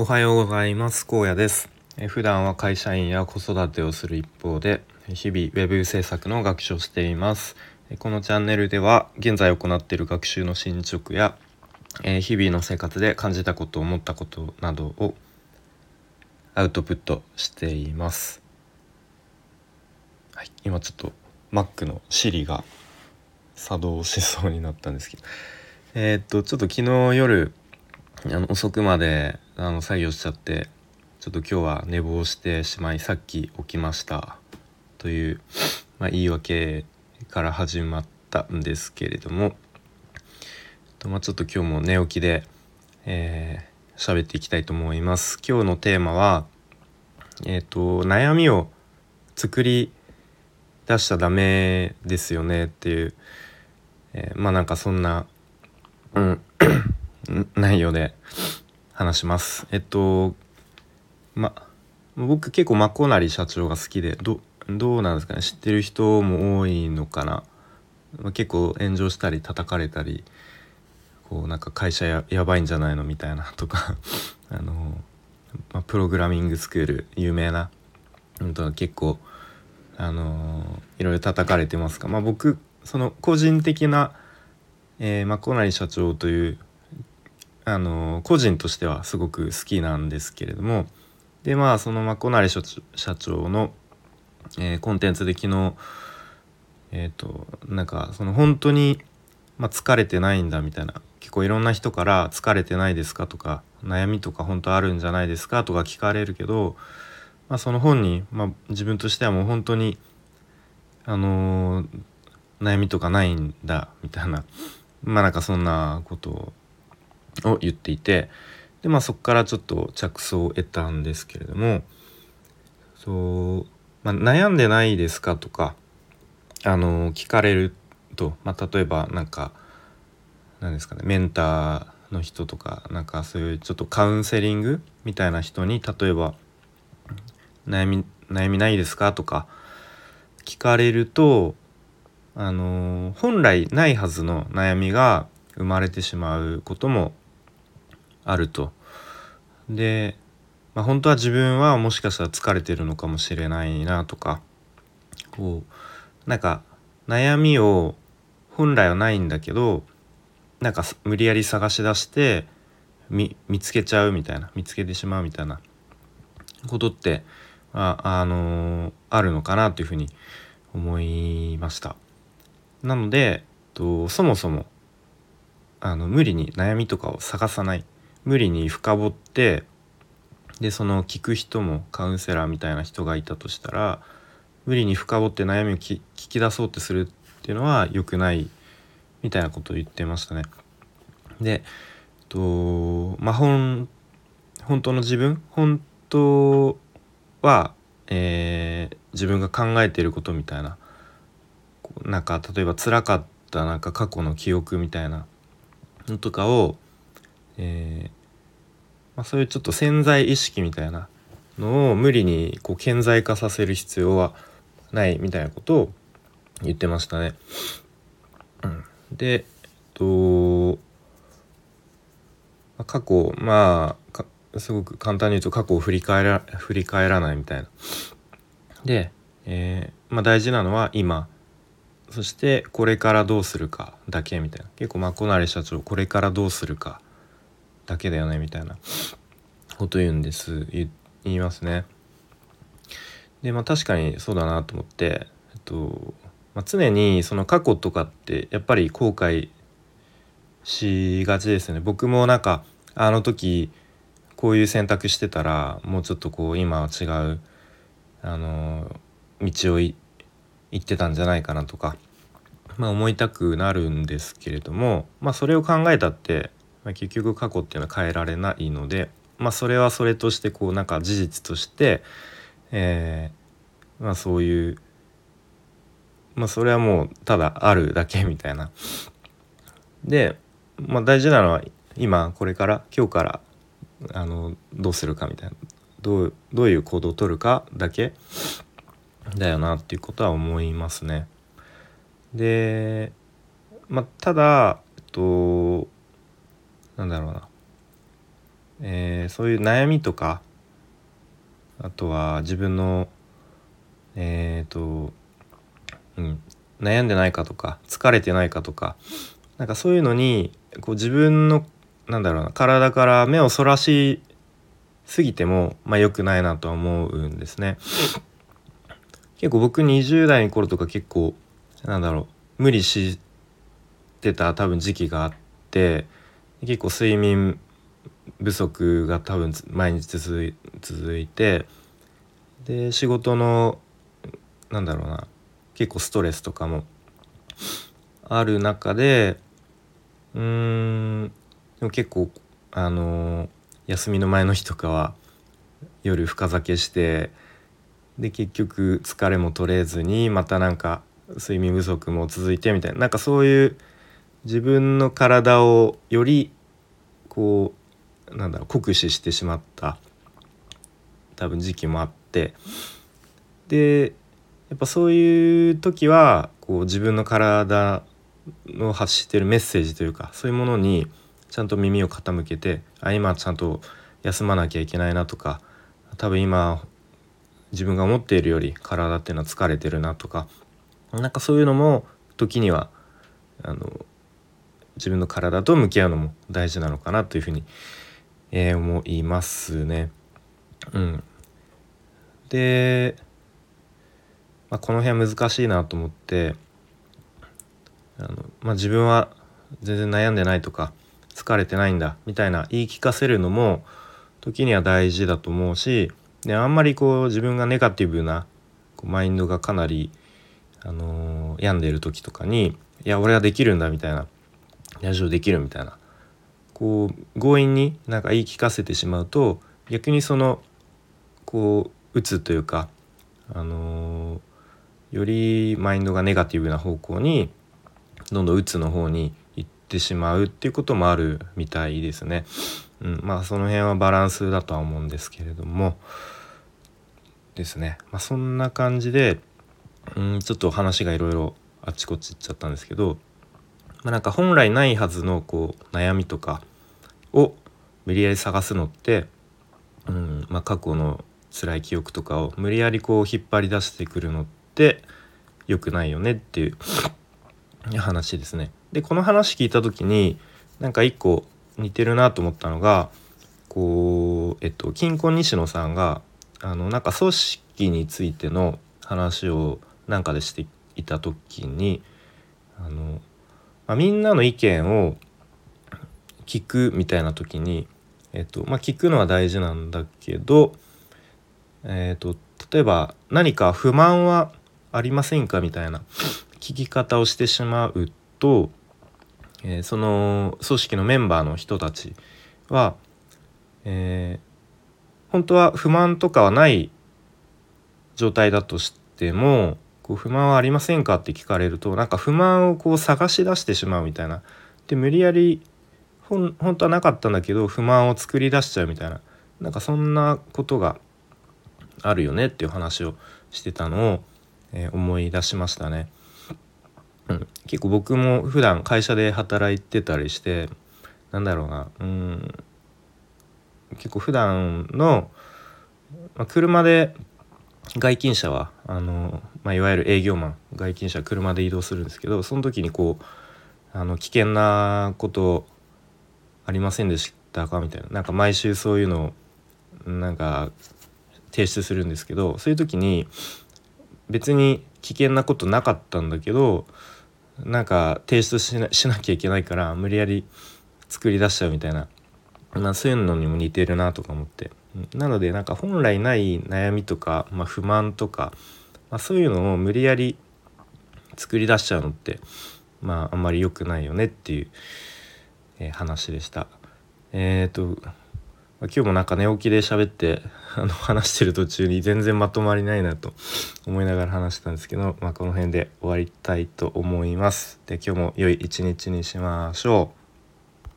おはようございます。高野です。普段は会社員や子育てをする一方で日々ウェブ制作の学習をしています。このチャンネルでは現在行っている学習の進捗や日々の生活で感じたこと思ったことなどをアウトプットしています。はい、今ちょっと Mac の Siri が作動しそうになったんですけど。えー、っとちょっと昨日夜あの遅くまであの作業しちゃってちょっと今日は寝坊してしまいさっき起きました。という、まあ、言い訳から始まったんですけれども。と、まあ、ちょっと今日も寝起きでえー、喋っていきたいと思います。今日のテーマはえっ、ー、と悩みを作り出しちゃダメですよね。っていう、えー、まあなんかそんな、うん、内容で。話します。えっとま僕結構マコナリ社長が好きでどどうなんですかね？知ってる人も多いのかな、ま、結構炎上したり叩かれたりこうなんか会社ややばいんじゃないの？みたいな とかあの、ま、プログラミングスクール有名な本当は結構あのいろいろ叩かれてますが、まあ、僕その個人的な、えー、まあ、小成社長というあの個人としてはすごく好きなんですけれどもでまあそのまこなり社長の、えー、コンテンツで昨日えっ、ー、となんかその本当に、まあ、疲れてないんだみたいな結構いろんな人から「疲れてないですか?」とか「悩みとか本当あるんじゃないですか?」とか聞かれるけどまあ、その本に、まあ、自分としてはもう本当にあのー、悩みとかないんだみたいなまあなんかそんなことをを言っていてでまあそこからちょっと着想を得たんですけれどもそう、まあ、悩んでないですかとかあの、聞かれると、まあ、例えばなんか何ですかねメンターの人とかなんかそういうちょっとカウンセリングみたいな人に例えば悩み悩みないですか?」とか聞かれるとあの本来ないはずの悩みが生まれてしまうこともあると。で、まあ、本当は自分はもしかしたら疲れてるのかもしれないなとかこうなんか悩みを本来はないんだけどなんか無理やり探し出して見つけちゃうみたいな見つけてしまうみたいなことってあ、あのー、あるのかなというふうに思いました。なのでとそもそもあの無理に悩みとかを探さない無理に深掘ってでその聞く人もカウンセラーみたいな人がいたとしたら無理に深掘って悩みを聞き出そうってするっていうのは良くないみたいなことを言ってましたね。でとまあ本本当の自分？本当は、えー、自分が考えていることみたいななんか例えば辛かったなんか過去の記憶みたいなのとかを、えーまあ、そういうちょっと潜在意識みたいなのを無理にこう顕在化させる必要はないみたいなことを言ってましたね。うん、で、えっと、過去まあすごく簡単に言うと過去を振り返ら振り返らないみたいな。で、えー、まあ、大事なのは今そしてこれからどうするかだけみたいな結構まこなれ社長これからどうするかだけだよねみたいなこと言うんです言いますね。でまあ確かにそうだなと思って、えっとまあ、常にその過去とかってやっぱり後悔しがちですよね。僕もなんかあの時こういう選択してたらもうちょっとこう今は違うあの道を行ってたんじゃないかなとか、まあ、思いたくなるんですけれども、まあ、それを考えたって、まあ、結局過去っていうのは変えられないので、まあ、それはそれとしてこうなんか事実として、えー、まあ、そういう、まあ、それはもうただあるだけみたいな。で、まあ、大事なのは今これから今日からあのどうするかみたいなどうどういう行動をとるかだけだよなっていうことは思いますね。でまあただえっとなんだろうなえー、そういう悩みとかあとは自分のえっ、ー、と、うん、悩んでないかとか疲れてないかとかなんかそういうのにこう自分のなんだろうな体から目をそらしすぎてもまあ良くないなとは思うんですね。結構僕20代の頃とか結構なんだろう無理してた多分時期があって結構睡眠不足が多分毎日続いてで仕事のなんだろうな結構ストレスとかもある中でうーんでも結構あの休みの前の日とかは夜深酒してで結局疲れも取れずにまたなんか睡眠不足も続いてみたいななんかそういう自分の体をよりこうなんだろう酷使してしまった多分時期もあってでやっぱそういう時はこう自分の体の発してるメッセージというかそういうものにちゃんと耳を傾けてあ今ちゃんと休まなきゃいけないなとか多分今自分が思っているより体っていうのは疲れてるなとかなんかそういうのも時にはあの自分の体と向き合うのも大事なのかなというふうに、えー、思いますね。うん、で、まあ、この辺は難しいなと思ってあの、まあ、自分は全然悩んでないとか疲れてないんだみたいな言い聞かせるのも時には大事だと思うしであんまりこう自分がネガティブなこうマインドがかなり、あのー、病んでいる時とかに「いや俺はできるんだ」みたいな「ラジオできる」みたいな。こう強引になんか言い聞かせてしまうと逆にそのこう打つというか、あのー、よりマインドがネガティブな方向にどんどん打つの方に行ってしまうっていうこともあるみたいですね。うん、まあその辺はバランスだとは思うんですけれども。ですね、まあ、そんな感じでうんちょっと話がいろいろあっちこっち行っちゃったんですけど、まあ、なんか本来ないはずのこう悩みとかを無理やり探すのって、うんまあ、過去の辛い記憶とかを無理やりこう引っ張り出してくるのって良くないよねっていう 話ですね。でこの話聞いた時になんか一個似てるなと思ったのがこうえっと金婚西野さんがあのなんか組織についての話をなんかでしていた時にあの、まあ、みんなの意見を聞くみたいな時に、えっとまあ、聞くのは大事なんだけど、えっと、例えば何か不満はありませんかみたいな聞き方をしてしまうとえー、その組織のメンバーの人たちは、えー、本当は不満とかはない状態だとしてもこう不満はありませんかって聞かれるとなんか不満をこう探し出してしまうみたいな。で無理やり本当はなかったんだけど不満を作り出しちゃうみたいな。なんかそんなことがあるよねっていう話をしてたのを、えー、思い出しましたね。うん、結構僕も普段会社で働いてたりしてなんだろうな。うん。結構普段の、まあ、車で外勤車はあの、まあ、いわゆる営業マン外勤車車で移動するんですけどその時にこうあの危険なことありませんでしたかみたいな。なんか毎週そういうのをなんか提出するんですけどそういう時に別に危険なことなかったんだけどなんか提出しなしなきゃいけないから無理やり作り出しちゃうみたいな、まあ、そういうのにも似てるなとか思って。なのでなんか本来ない悩みとか、まあ、不満とか、まあ、そういうのを無理やり作り出しちゃうのってまああんまり良くないよねっていう、えー、話でした。えっ、ー、と今日もなんか寝起きで喋ってあの話してる途中に全然まとまりないなと思いながら話したんですけど、まあ、この辺で終わりたいと思います。で今日も良い一日にしましょう。